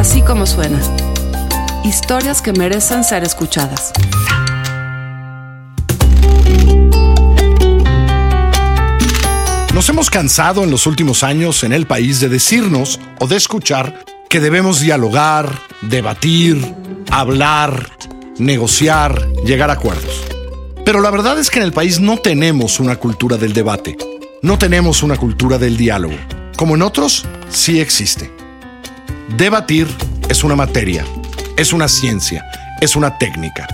Así como suena. Historias que merecen ser escuchadas. Nos hemos cansado en los últimos años en el país de decirnos o de escuchar que debemos dialogar, debatir, hablar, negociar, llegar a acuerdos. Pero la verdad es que en el país no tenemos una cultura del debate, no tenemos una cultura del diálogo. Como en otros, sí existe. Debatir es una materia, es una ciencia, es una técnica.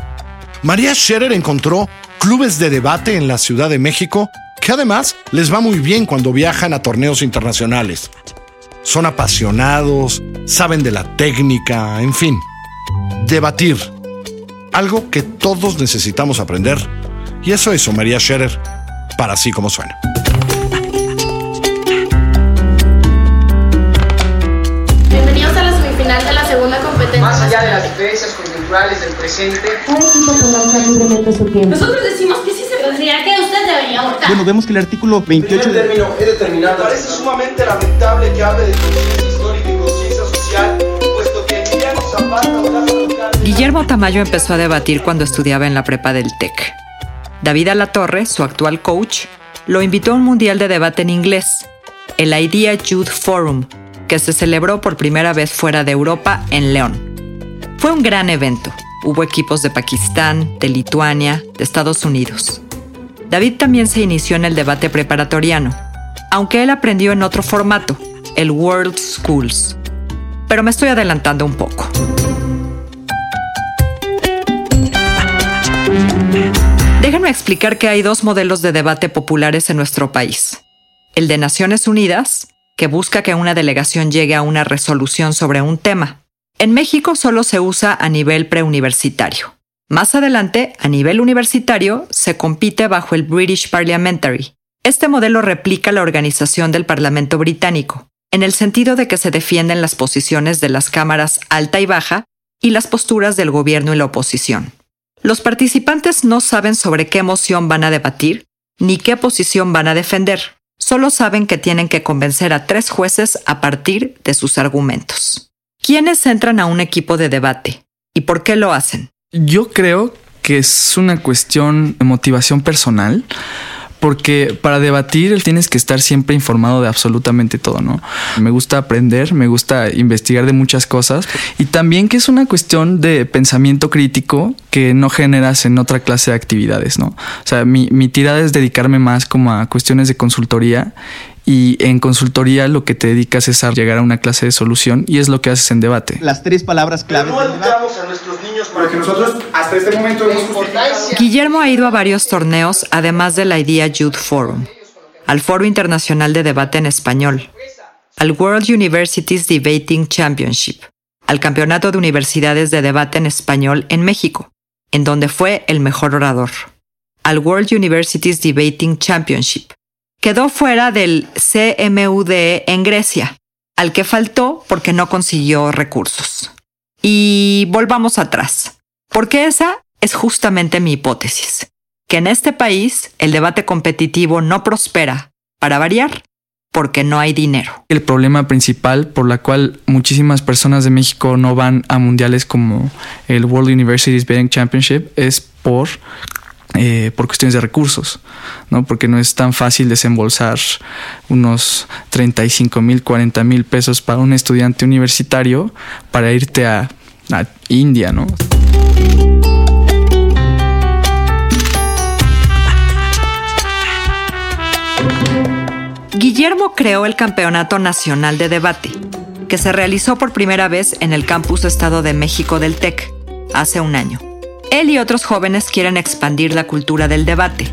María Scherer encontró clubes de debate en la Ciudad de México que además les va muy bien cuando viajan a torneos internacionales. Son apasionados, saben de la técnica, en fin. Debatir. Algo que todos necesitamos aprender. Y eso es María Scherer, para así como suena. Coyunturales del presente, Nosotros decimos que sí se podría, que usted debería votar. Bueno, vemos que el artículo 28 de... término he determinado. Me parece sumamente lamentable que hable de conciencia histórica y conciencia social, puesto que Emiliano Zapata. Guillermo Tamayo empezó a debatir cuando estudiaba en la prepa del TEC. David Alatorre, su actual coach, lo invitó a un mundial de debate en inglés, el Idea Youth Forum, que se celebró por primera vez fuera de Europa en León. Fue un gran evento. Hubo equipos de Pakistán, de Lituania, de Estados Unidos. David también se inició en el debate preparatoriano, aunque él aprendió en otro formato, el World Schools. Pero me estoy adelantando un poco. Déjenme explicar que hay dos modelos de debate populares en nuestro país. El de Naciones Unidas, que busca que una delegación llegue a una resolución sobre un tema. En México solo se usa a nivel preuniversitario. Más adelante, a nivel universitario, se compite bajo el British Parliamentary. Este modelo replica la organización del Parlamento británico, en el sentido de que se defienden las posiciones de las cámaras alta y baja y las posturas del gobierno y la oposición. Los participantes no saben sobre qué moción van a debatir ni qué posición van a defender. Solo saben que tienen que convencer a tres jueces a partir de sus argumentos. ¿Quiénes entran a un equipo de debate? ¿Y por qué lo hacen? Yo creo que es una cuestión de motivación personal. Porque para debatir tienes que estar siempre informado de absolutamente todo, ¿no? Me gusta aprender, me gusta investigar de muchas cosas y también que es una cuestión de pensamiento crítico que no generas en otra clase de actividades, ¿no? O sea, mi, mi tirada es dedicarme más como a cuestiones de consultoría y en consultoría lo que te dedicas es a llegar a una clase de solución y es lo que haces en debate. Las tres palabras claves no del debate. educamos a nuestros niños para que nosotros hasta este momento hemos justificado. Guillermo ha ido a varios torneos, además del Idea Youth Forum, al Foro Internacional de Debate en Español, al World Universities Debating Championship, al Campeonato de Universidades de Debate en Español en México, en donde fue el mejor orador, al World Universities Debating Championship. Quedó fuera del CMUDE en Grecia, al que faltó porque no consiguió recursos. Y volvamos atrás, porque esa es justamente mi hipótesis, que en este país el debate competitivo no prospera, para variar, porque no hay dinero. El problema principal por la cual muchísimas personas de México no van a mundiales como el World Universities Debating Championship es por eh, por cuestiones de recursos, ¿no? Porque no es tan fácil desembolsar unos 35 mil, 40 mil pesos para un estudiante universitario para irte a, a India, ¿no? Guillermo creó el Campeonato Nacional de Debate, que se realizó por primera vez en el Campus Estado de México del TEC, hace un año. Él y otros jóvenes quieren expandir la cultura del debate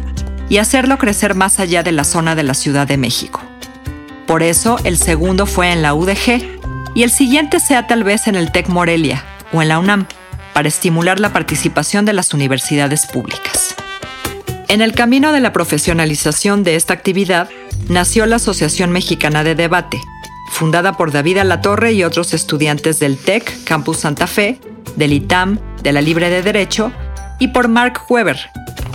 y hacerlo crecer más allá de la zona de la Ciudad de México. Por eso, el segundo fue en la UDG y el siguiente sea tal vez en el TEC Morelia o en la UNAM, para estimular la participación de las universidades públicas. En el camino de la profesionalización de esta actividad, nació la Asociación Mexicana de Debate, fundada por David Alatorre y otros estudiantes del TEC Campus Santa Fe, del ITAM, de la Libre de Derecho, y por Mark Weber,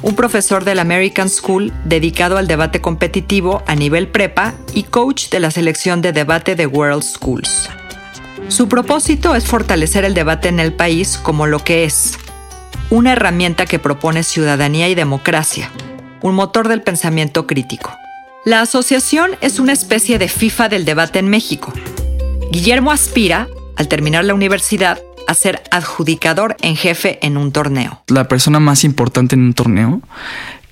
un profesor del American School dedicado al debate competitivo a nivel prepa y coach de la selección de debate de World Schools. Su propósito es fortalecer el debate en el país como lo que es, una herramienta que propone ciudadanía y democracia, un motor del pensamiento crítico. La asociación es una especie de FIFA del debate en México. Guillermo aspira, al terminar la universidad, a ser adjudicador en jefe en un torneo. La persona más importante en un torneo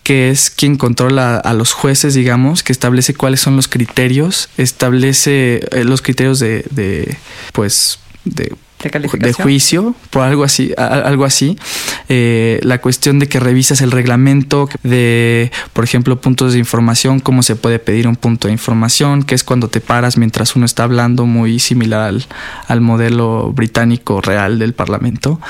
que es quien controla a los jueces, digamos, que establece cuáles son los criterios, establece eh, los criterios de, de pues, de de, juicio, por algo así, algo así. Eh, la cuestión de que revisas el reglamento de, por ejemplo, puntos de información, cómo se puede pedir un punto de información, que es cuando te paras mientras uno está hablando, muy similar al, al modelo británico real del Parlamento.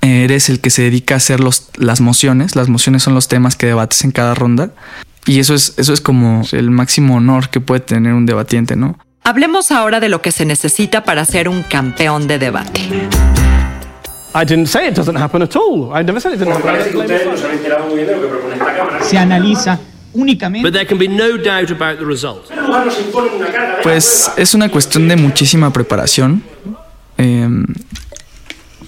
eres el que se dedica a hacer los, las mociones. Las mociones son los temas que debates en cada ronda. Y eso es, eso es como el máximo honor que puede tener un debatiente, ¿no? Hablemos ahora de lo que se necesita para ser un campeón de debate. Se analiza únicamente. Pues es una cuestión de muchísima preparación. Eh,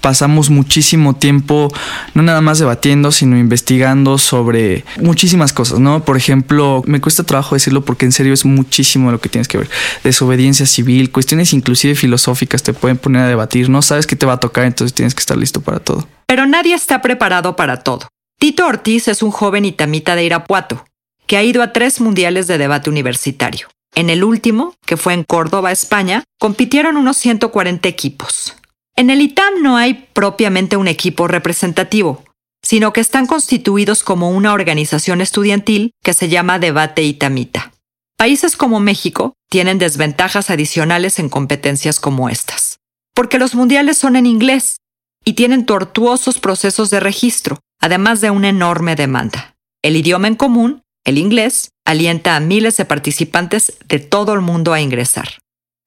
pasamos muchísimo tiempo no nada más debatiendo, sino investigando sobre muchísimas cosas, ¿no? Por ejemplo, me cuesta trabajo decirlo porque en serio es muchísimo lo que tienes que ver. Desobediencia civil, cuestiones inclusive filosóficas te pueden poner a debatir, no sabes qué te va a tocar, entonces tienes que estar listo para todo. Pero nadie está preparado para todo. Tito Ortiz es un joven itamita de Irapuato, que ha ido a tres mundiales de debate universitario. En el último, que fue en Córdoba, España, compitieron unos 140 equipos. En el ITAM no hay propiamente un equipo representativo, sino que están constituidos como una organización estudiantil que se llama Debate Itamita. Países como México tienen desventajas adicionales en competencias como estas, porque los mundiales son en inglés y tienen tortuosos procesos de registro, además de una enorme demanda. El idioma en común, el inglés, alienta a miles de participantes de todo el mundo a ingresar.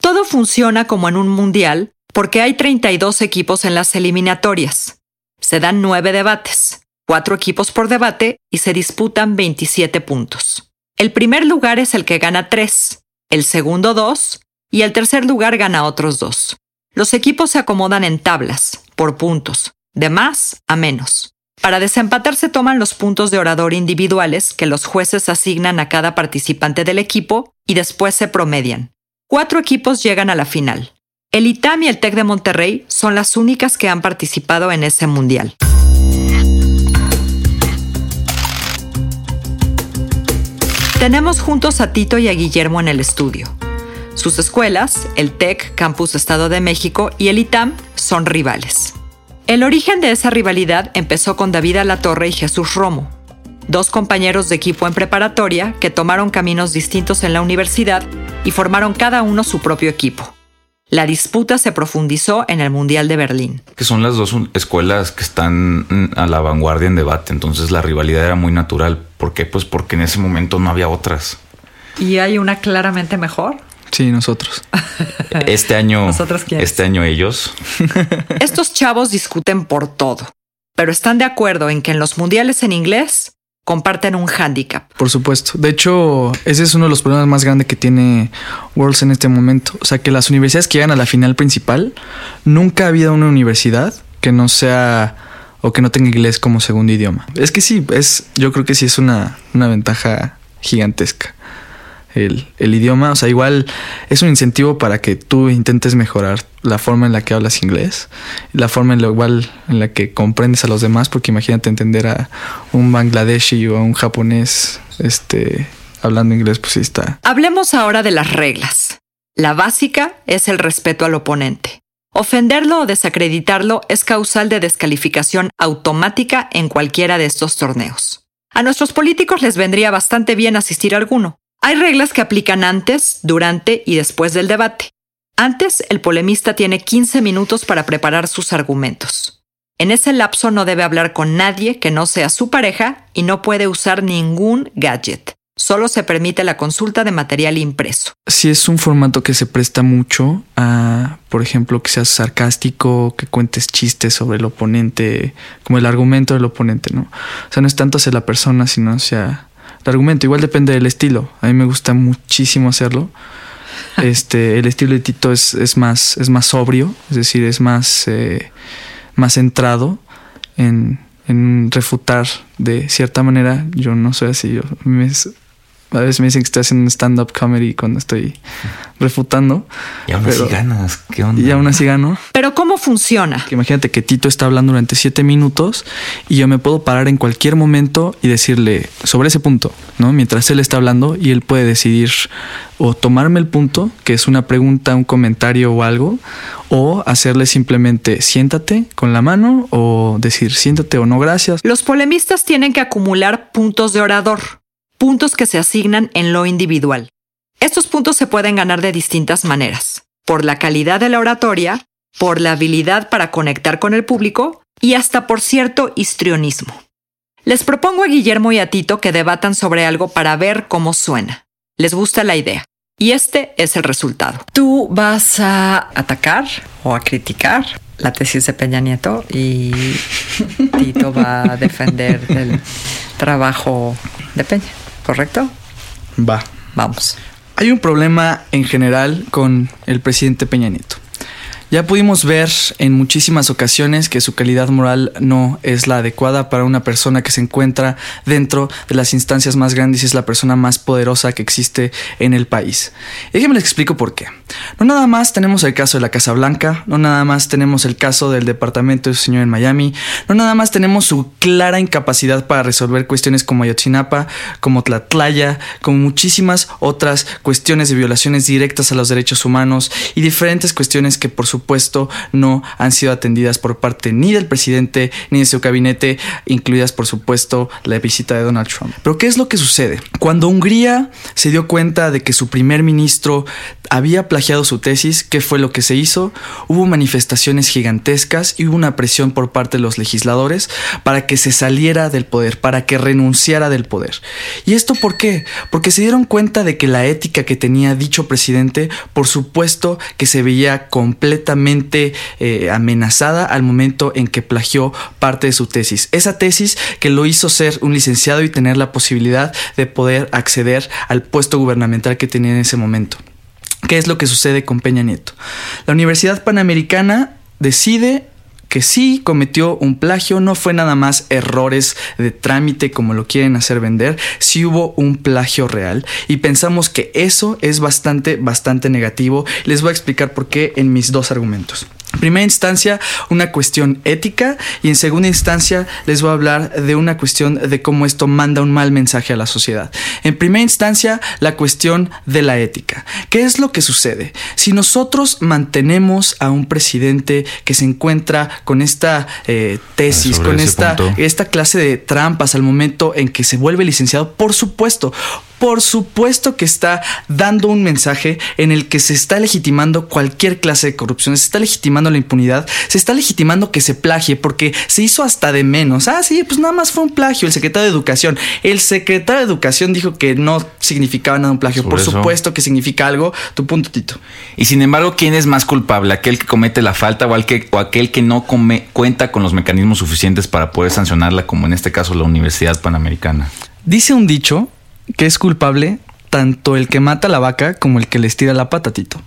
Todo funciona como en un mundial porque hay 32 equipos en las eliminatorias. Se dan nueve debates, cuatro equipos por debate y se disputan 27 puntos. El primer lugar es el que gana tres, el segundo dos y el tercer lugar gana otros dos. Los equipos se acomodan en tablas, por puntos, de más a menos. Para desempatar se toman los puntos de orador individuales que los jueces asignan a cada participante del equipo y después se promedian. Cuatro equipos llegan a la final. El ITAM y el TEC de Monterrey son las únicas que han participado en ese mundial. Tenemos juntos a Tito y a Guillermo en el estudio. Sus escuelas, el TEC, Campus Estado de México y el ITAM, son rivales. El origen de esa rivalidad empezó con David Alatorre y Jesús Romo, dos compañeros de equipo en preparatoria que tomaron caminos distintos en la universidad y formaron cada uno su propio equipo. La disputa se profundizó en el Mundial de Berlín. Que son las dos escuelas que están a la vanguardia en debate, entonces la rivalidad era muy natural. ¿Por qué? Pues porque en ese momento no había otras. ¿Y hay una claramente mejor? Sí, nosotros. Este año. ¿Nosotros Este año ellos. Estos chavos discuten por todo, pero están de acuerdo en que en los mundiales en inglés comparten un hándicap. Por supuesto. De hecho, ese es uno de los problemas más grandes que tiene Worlds en este momento. O sea, que las universidades que llegan a la final principal, nunca ha habido una universidad que no sea o que no tenga inglés como segundo idioma. Es que sí, es, yo creo que sí es una, una ventaja gigantesca el, idioma. O sea, igual es un incentivo para que tú intentes mejorar la forma en la que hablas inglés, la forma en la igual en la que comprendes a los demás, porque imagínate entender a un bangladeshi o a un japonés este, hablando inglés, pues está. Hablemos ahora de las reglas. La básica es el respeto al oponente. Ofenderlo o desacreditarlo es causal de descalificación automática en cualquiera de estos torneos. A nuestros políticos les vendría bastante bien asistir a alguno, hay reglas que aplican antes, durante y después del debate. Antes, el polemista tiene 15 minutos para preparar sus argumentos. En ese lapso no debe hablar con nadie que no sea su pareja y no puede usar ningún gadget. Solo se permite la consulta de material impreso. Si es un formato que se presta mucho a, por ejemplo, que seas sarcástico, que cuentes chistes sobre el oponente, como el argumento del oponente, ¿no? O sea, no es tanto hacia la persona, sino hacia el argumento. Igual depende del estilo. A mí me gusta muchísimo hacerlo. Este, el estilo de Tito es, es, más, es más sobrio, es decir, es más, eh, más centrado en, en refutar de cierta manera. Yo no soy así. Yo, me, a veces me dicen que estoy haciendo stand-up comedy cuando estoy refutando. Y aún así ganas. ¿Qué onda? Y aún así gano. Pero ¿cómo funciona? Que imagínate que Tito está hablando durante siete minutos y yo me puedo parar en cualquier momento y decirle sobre ese punto, ¿no? Mientras él está hablando y él puede decidir o tomarme el punto, que es una pregunta, un comentario o algo, o hacerle simplemente siéntate con la mano o decir siéntate o no gracias. Los polemistas tienen que acumular puntos de orador, puntos que se asignan en lo individual. Estos puntos se pueden ganar de distintas maneras, por la calidad de la oratoria, por la habilidad para conectar con el público y hasta por cierto histrionismo. Les propongo a Guillermo y a Tito que debatan sobre algo para ver cómo suena. ¿Les gusta la idea? Y este es el resultado. Tú vas a atacar o a criticar la tesis de Peña Nieto y Tito va a defender el trabajo de Peña, ¿correcto? Va. Vamos. Hay un problema en general con el presidente Peña Nieto. Ya pudimos ver en muchísimas ocasiones que su calidad moral no es la adecuada para una persona que se encuentra dentro de las instancias más grandes y es la persona más poderosa que existe en el país. Déjenme les explico por qué. No nada más tenemos el caso de la Casa Blanca, no nada más tenemos el caso del departamento de su señor en Miami, no nada más tenemos su clara incapacidad para resolver cuestiones como Ayotzinapa, como Tlatlaya, como muchísimas otras cuestiones de violaciones directas a los derechos humanos y diferentes cuestiones que por supuesto no han sido atendidas por parte ni del presidente ni de su gabinete, incluidas por supuesto la visita de Donald Trump. Pero ¿qué es lo que sucede? Cuando Hungría se dio cuenta de que su primer ministro había plagiado su tesis, ¿qué fue lo que se hizo? Hubo manifestaciones gigantescas y hubo una presión por parte de los legisladores para que se saliera del poder, para que renunciara del poder. ¿Y esto por qué? Porque se dieron cuenta de que la ética que tenía dicho presidente, por supuesto que se veía eh, amenazada al momento en que plagió parte de su tesis. Esa tesis que lo hizo ser un licenciado y tener la posibilidad de poder acceder al puesto gubernamental que tenía en ese momento. ¿Qué es lo que sucede con Peña Nieto? La Universidad Panamericana decide que sí cometió un plagio, no fue nada más errores de trámite como lo quieren hacer vender, sí hubo un plagio real y pensamos que eso es bastante, bastante negativo. Les voy a explicar por qué en mis dos argumentos. En primera instancia, una cuestión ética y en segunda instancia les voy a hablar de una cuestión de cómo esto manda un mal mensaje a la sociedad. En primera instancia, la cuestión de la ética. ¿Qué es lo que sucede? Si nosotros mantenemos a un presidente que se encuentra con esta eh, tesis, Sobre con esta, punto. esta clase de trampas al momento en que se vuelve licenciado, por supuesto, por supuesto que está dando un mensaje en el que se está legitimando cualquier clase de corrupción, se está legitimando la impunidad, se está legitimando que se plagie porque se hizo hasta de menos. Ah, sí, pues nada más fue un plagio. El secretario de Educación, el secretario de Educación dijo que no significaba nada un plagio. Por supuesto que significa algo. Tu punto, Tito. Y sin embargo, ¿quién es más culpable? ¿Aquel que comete la falta o, al que- o aquel que no come- cuenta con los mecanismos suficientes para poder sancionarla, como en este caso la Universidad Panamericana? Dice un dicho que es culpable tanto el que mata a la vaca como el que les tira la pata, Tito.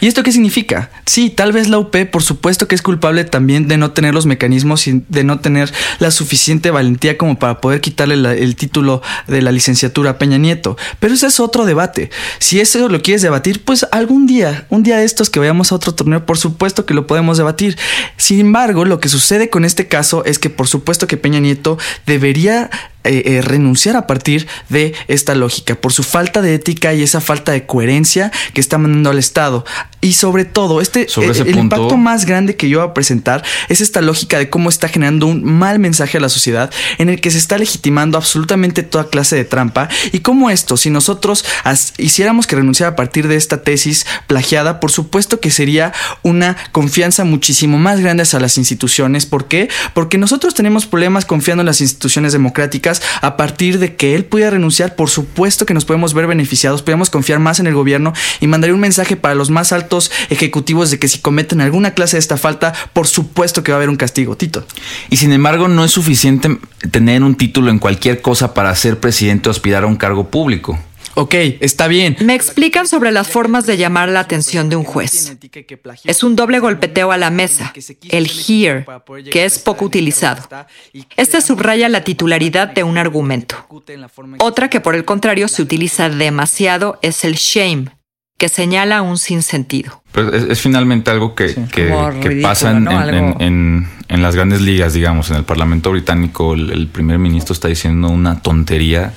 ¿Y esto qué significa? Sí, tal vez la UP, por supuesto que es culpable también de no tener los mecanismos y de no tener la suficiente valentía como para poder quitarle el título de la licenciatura a Peña Nieto. Pero ese es otro debate. Si eso lo quieres debatir, pues algún día, un día de estos que vayamos a otro torneo, por supuesto que lo podemos debatir. Sin embargo, lo que sucede con este caso es que por supuesto que Peña Nieto debería eh, eh, renunciar a partir de esta lógica, por su falta de ética y esa falta de coherencia que está mandando al Estado. Y sobre todo, este Sobre eh, el punto- impacto más grande que yo voy a presentar es esta lógica de cómo está generando un mal mensaje a la sociedad en el que se está legitimando absolutamente toda clase de trampa y cómo esto, si nosotros hiciéramos que renunciar a partir de esta tesis plagiada, por supuesto que sería una confianza muchísimo más grande hacia las instituciones. ¿Por qué? Porque nosotros tenemos problemas confiando en las instituciones democráticas a partir de que él pudiera renunciar, por supuesto que nos podemos ver beneficiados, podemos confiar más en el gobierno y mandaría un mensaje para los más altos ejecutivos de que si cometen alguna clase de esta falta, por supuesto que va a haber un castigo. Tito. Y sin embargo, no es suficiente tener un título en cualquier cosa para ser presidente o aspirar a un cargo público. Ok, está bien. Me explican sobre las formas de llamar la atención de un juez. Es un doble golpeteo a la mesa, el here, que es poco utilizado. Este subraya la titularidad de un argumento. Otra que por el contrario se utiliza demasiado es el shame, que señala un sinsentido. Pero es, finalmente algo que, pasa en, las grandes ligas, digamos, en el Parlamento británico, el, primer ministro está diciendo una tontería,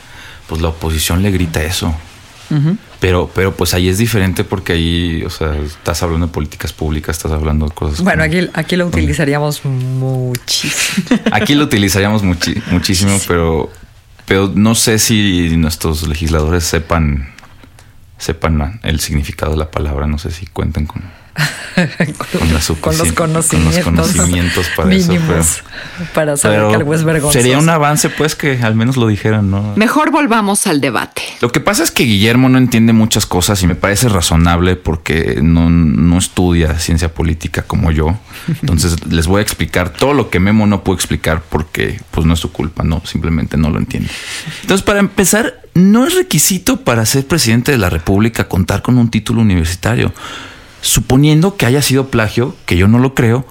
pues la oposición le grita eso. Pero, pero pues ahí es diferente porque ahí, o sea, estás hablando de políticas públicas, estás hablando de cosas. Bueno, aquí, aquí lo utilizaríamos muchísimo. Aquí lo utilizaríamos muchísimo, pero, pero no sé si nuestros legisladores sepan sepan el significado de la palabra. No sé si cuentan con, con, los conocimientos, para eso. para saber que algo es vergonzoso. Sería un avance, pues, que al menos lo dijeran, ¿no? Mejor volvamos al debate. Lo que pasa es que Guillermo no entiende muchas cosas y me parece razonable porque no, no estudia ciencia política como yo. Entonces les voy a explicar todo lo que Memo no puede explicar porque pues no es su culpa, no, simplemente no lo entiende. Entonces, para empezar, no es requisito para ser presidente de la República contar con un título universitario. Suponiendo que haya sido plagio, que yo no lo creo,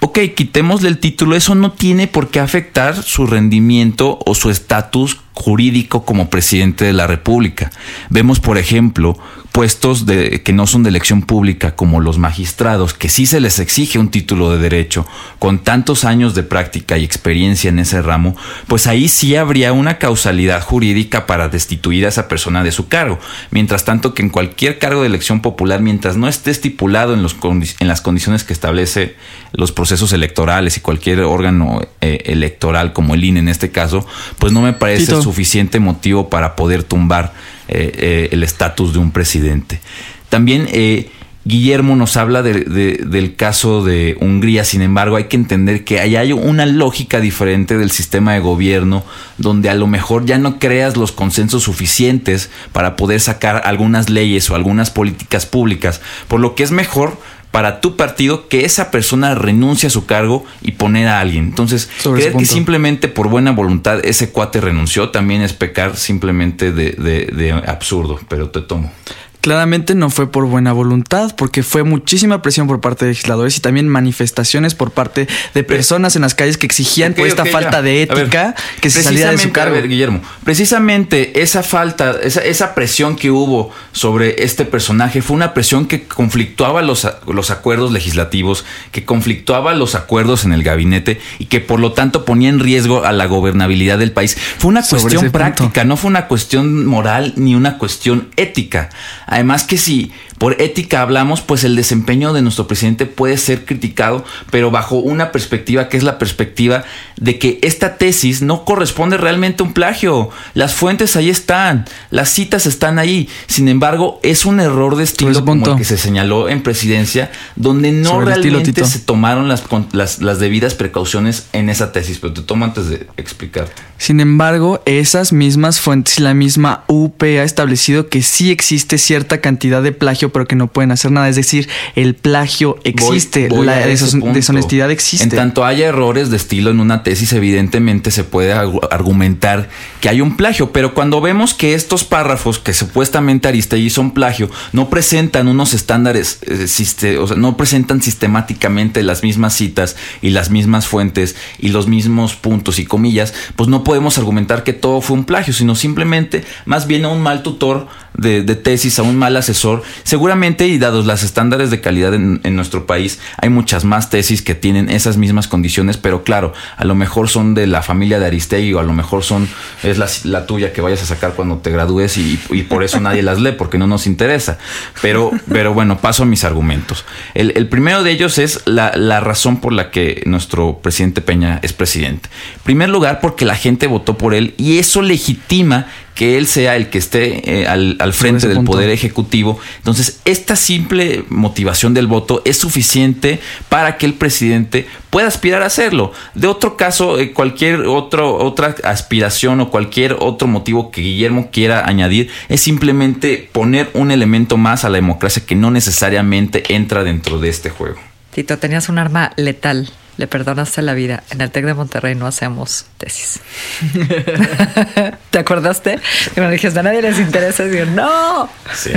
ok, quitémosle el título, eso no tiene por qué afectar su rendimiento o su estatus jurídico como presidente de la República. Vemos, por ejemplo, puestos de, que no son de elección pública, como los magistrados, que sí se les exige un título de derecho, con tantos años de práctica y experiencia en ese ramo, pues ahí sí habría una causalidad jurídica para destituir a esa persona de su cargo. Mientras tanto que en cualquier cargo de elección popular, mientras no esté estipulado en, los, en las condiciones que establece los procesos electorales y cualquier órgano eh, electoral, como el INE en este caso, pues no me parece suficiente motivo para poder tumbar eh, eh, el estatus de un presidente. También eh, Guillermo nos habla del caso de Hungría, sin embargo hay que entender que hay una lógica diferente del sistema de gobierno donde a lo mejor ya no creas los consensos suficientes para poder sacar algunas leyes o algunas políticas públicas, por lo que es mejor para tu partido que esa persona renuncie a su cargo y poner a alguien. Entonces, creer que simplemente por buena voluntad ese cuate renunció también es pecar simplemente de, de absurdo, pero te tomo. Claramente no fue por buena voluntad, porque fue muchísima presión por parte de legisladores y también manifestaciones por parte de personas en las calles que exigían por esta falta de ética que se saliera de su cargo. A ver, Guillermo, precisamente esa falta, esa, esa, presión que hubo sobre este personaje fue una presión que conflictuaba los, los acuerdos legislativos, que conflictuaba los acuerdos en el gabinete y que por lo tanto ponía en riesgo a la gobernabilidad del país. Fue una cuestión práctica, no fue una cuestión moral ni una cuestión ética. Además que si por ética hablamos, pues el desempeño de nuestro presidente puede ser criticado, pero bajo una perspectiva que es la perspectiva de que esta tesis no corresponde realmente a un plagio. Las fuentes ahí están, las citas están ahí. Sin embargo, es un error de estilo como el que se señaló en presidencia, donde no realmente se tomaron las, las, debidas precauciones en esa tesis. Pero te tomo antes de explicarte. Sin embargo, esas mismas fuentes y la misma UP ha establecido que sí existe cierta cantidad de plagio, pero que no pueden hacer nada. Es decir, el plagio existe, la deshonestidad existe. En tanto haya errores de estilo en una tesis, evidentemente se puede argumentar que hay un plagio, pero cuando vemos que estos párrafos que supuestamente Aristegui son plagio, no presentan unos estándares, eh, o sea, no presentan sistemáticamente las mismas citas y las mismas fuentes y los mismos puntos y comillas, pues no podemos argumentar que todo fue un plagio, sino simplemente más bien a un mal tutor de, tesis, a un mal asesor. Seguramente, y dados los estándares de calidad en, nuestro país, hay muchas más tesis que tienen esas mismas condiciones, pero claro, a lo mejor son de la familia de Aristegui o a lo mejor son, es la, tuya que vayas a sacar cuando te gradúes y, por eso nadie las lee, porque no nos interesa. Pero, pero bueno, paso a mis argumentos. El, primero de ellos es la, la razón por la que nuestro presidente Peña es presidente. En primer lugar, porque la gente votó por él y eso legitima que él sea el que esté eh, al, frente del poder ejecutivo. Entonces, esta simple motivación del voto es suficiente para que el presidente pueda aspirar a hacerlo. De otro caso, eh, cualquier otro, otra aspiración o cualquier otro motivo que Guillermo quiera añadir es simplemente poner un elemento más a la democracia que no necesariamente entra dentro de este juego. Tito, tenías un arma letal le perdonaste la vida. En el TEC de Monterrey no hacemos tesis. ¿Te acordaste? Cuando dijiste, a nadie les interesa, digo, no,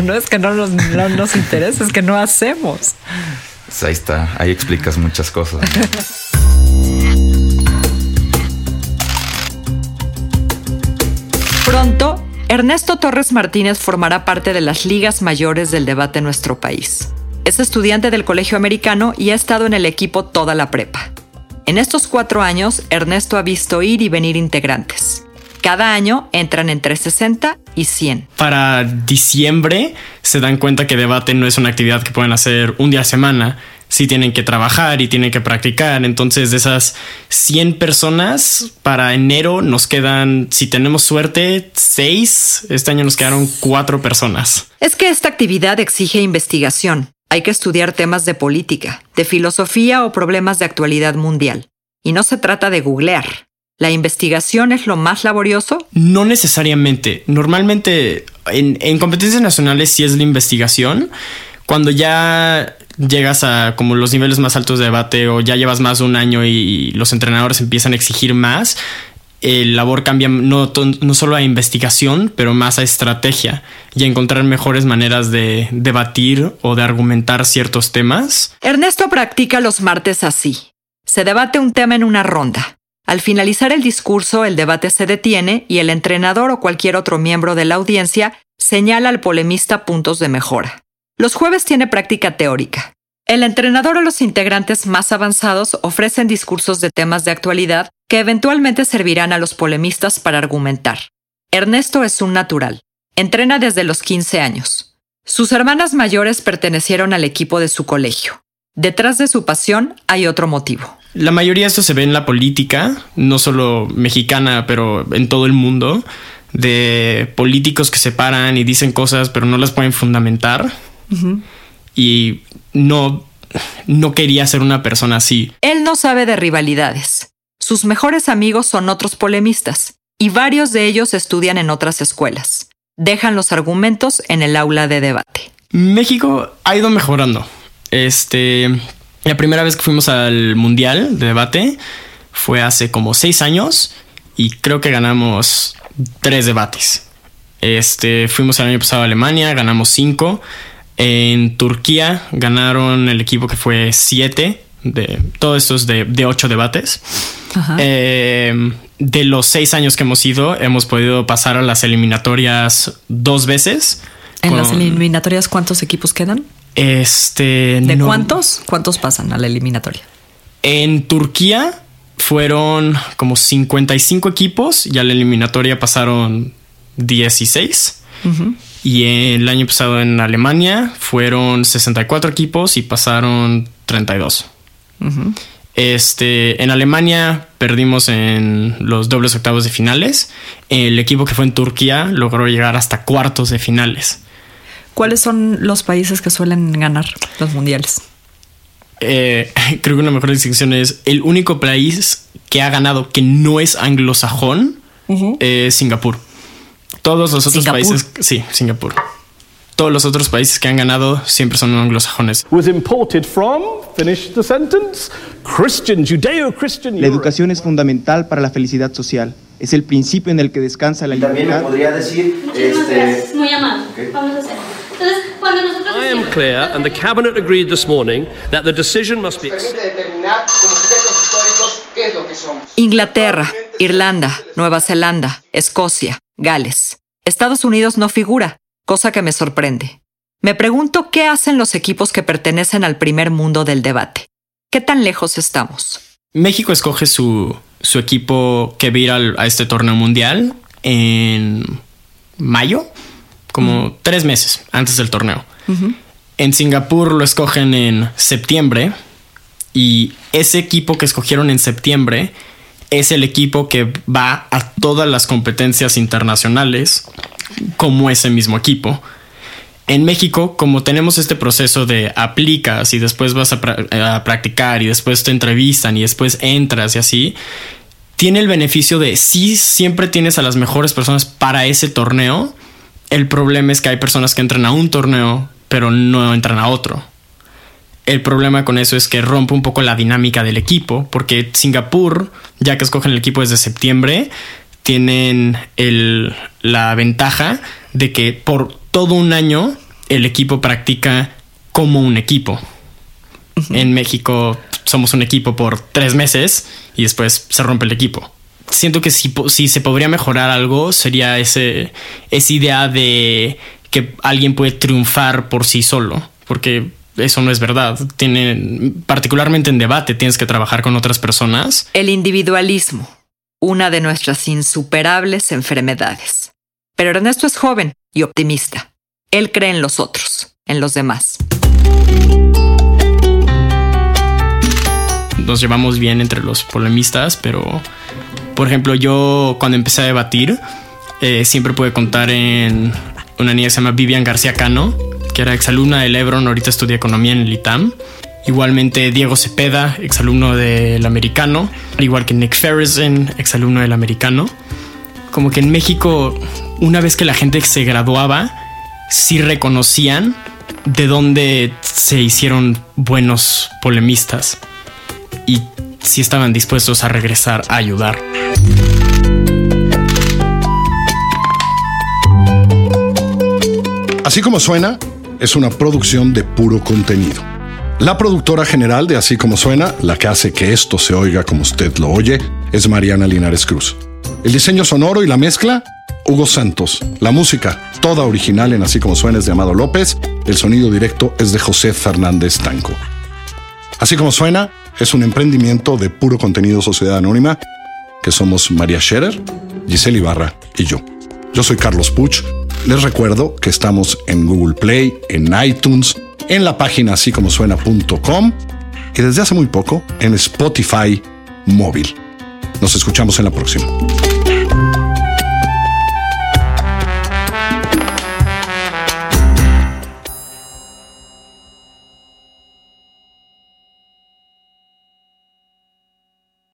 no es que no nos, no nos interesa, es que no hacemos. Pues ahí está, ahí explicas muchas cosas. Pronto, Ernesto Torres Martínez formará parte de las ligas mayores del debate en nuestro país. Es estudiante del Colegio Americano y ha estado en el equipo toda la prepa. En estos cuatro años, Ernesto ha visto ir y venir integrantes. Cada año entran entre 60 y 100. Para diciembre se dan cuenta que debate no es una actividad que pueden hacer un día a semana, sí tienen que trabajar y tienen que practicar. Entonces, de esas 100 personas, para enero nos quedan, si tenemos suerte, 6. Este año nos quedaron 4 personas. Es que esta actividad exige investigación. Hay que estudiar temas de política, de filosofía o problemas de actualidad mundial. Y no se trata de googlear. ¿La investigación es lo más laborioso? No necesariamente. Normalmente en, competencias nacionales sí es la investigación. Cuando ya llegas a como los niveles más altos de debate o ya llevas más de un año y los entrenadores empiezan a exigir más, el labor cambia no, no solo a investigación, pero más a estrategia y a encontrar mejores maneras de debatir o de argumentar ciertos temas. Ernesto practica los martes así. Se debate un tema en una ronda. Al finalizar el discurso, el debate se detiene y el entrenador o cualquier otro miembro de la audiencia señala al polemista puntos de mejora. Los jueves tiene práctica teórica. El entrenador o los integrantes más avanzados ofrecen discursos de temas de actualidad que eventualmente servirán a los polemistas para argumentar. Ernesto es un natural. Entrena desde los 15 años. Sus hermanas mayores pertenecieron al equipo de su colegio. Detrás de su pasión hay otro motivo. La mayoría de esto se ve en la política, no solo mexicana, pero en todo el mundo, de políticos que se paran y dicen cosas pero no las pueden fundamentar. Y no, no quería ser una persona así. Él no sabe de rivalidades. Sus mejores amigos son otros polemistas, y varios de ellos estudian en otras escuelas. Dejan los argumentos en el aula de debate. México ha ido mejorando. Este, la primera vez que fuimos al Mundial de debate fue hace como seis años y creo que ganamos tres debates. Este, fuimos el año pasado a Alemania, ganamos cinco. En Turquía ganaron el equipo que fue siete. De, todo esto es de, de ocho debates. Eh, de los seis años que hemos ido, hemos podido pasar a las eliminatorias dos veces. ¿En las eliminatorias cuántos equipos quedan? Este. ¿De cuántos? ¿Cuántos pasan a la eliminatoria? En Turquía fueron como 55 equipos y a la eliminatoria pasaron 16. Y el año pasado en Alemania fueron 64 equipos y pasaron 32. Este, en Alemania perdimos en los dobles octavos de finales. El equipo que fue en Turquía logró llegar hasta cuartos de finales. ¿Cuáles son los países que suelen ganar los mundiales? Eh, creo que una mejor distinción es el único país que ha ganado que no es anglosajón es Singapur. Todos los otros países, sí, Singapur. Todos los otros países que han ganado siempre son anglosajones. La educación es fundamental para la felicidad social. Es el principio en el que descansa la libertad. También me podría decir, este... muy amable. Vamos a hacer. Entonces, cuando nosotros I am clear, and the cabinet agreed this morning that the decision must be. determinar como históricos qué es lo que somos. Inglaterra, Irlanda, Nueva Zelanda, Escocia, Gales. Estados Unidos no figura, cosa que me sorprende. Me pregunto qué hacen los equipos que pertenecen al primer mundo del debate. ¿Qué tan lejos estamos? México escoge su, su equipo que va a ir a este torneo mundial en mayo, como tres meses antes del torneo. En Singapur lo escogen en septiembre y ese equipo que escogieron en septiembre es el equipo que va a todas las competencias internacionales como ese mismo equipo. En México, como tenemos este proceso de aplicas y después vas a, practicar y después te entrevistan y después entras y así, tiene el beneficio de si siempre tienes a las mejores personas para ese torneo. El problema es que hay personas que entran a un torneo pero no entran a otro. El problema con eso es que rompe un poco la dinámica del equipo, porque Singapur, ya que escogen el equipo desde septiembre, tienen el, la ventaja de que por todo un año el equipo practica como un equipo. En México somos un equipo por tres meses y después se rompe el equipo. Siento que si, si se podría mejorar algo sería ese, esa idea de que alguien puede triunfar por sí solo, porque eso no es verdad. Tiene, particularmente en debate, tienes que trabajar con otras personas. El individualismo, una de nuestras insuperables enfermedades. Pero Ernesto es joven y optimista. Él cree en los otros, en los demás. Nos llevamos bien entre los polemistas, pero, por ejemplo, yo cuando empecé a debatir, eh, siempre pude contar en una niña que se llama Vivian García Cano, que era exalumna del Ebron, ahorita estudia economía en el ITAM. Igualmente Diego Cepeda, exalumno del americano, igual que Nick Ferrison, exalumno del americano. Como que en México, una vez que la gente se graduaba, sí reconocían de dónde se hicieron buenos polemistas y sí estaban dispuestos a regresar a ayudar. Así como suena, es una producción de puro contenido. La productora general de Así como suena, la que hace que esto se oiga como usted lo oye, es Mariana Linares Cruz. El diseño sonoro y la mezcla, Hugo Santos. La música, toda original en Así como suena, es de Amado López. El sonido directo es de José Fernández Tanco. Así como suena, es un emprendimiento de puro contenido Sociedad Anónima, que somos María Scherer, Giselle Ibarra y yo. Yo soy Carlos Puch les recuerdo que estamos en Google Play, en iTunes, en la página así como suena.com y desde hace muy poco en Spotify móvil. Nos escuchamos en la próxima.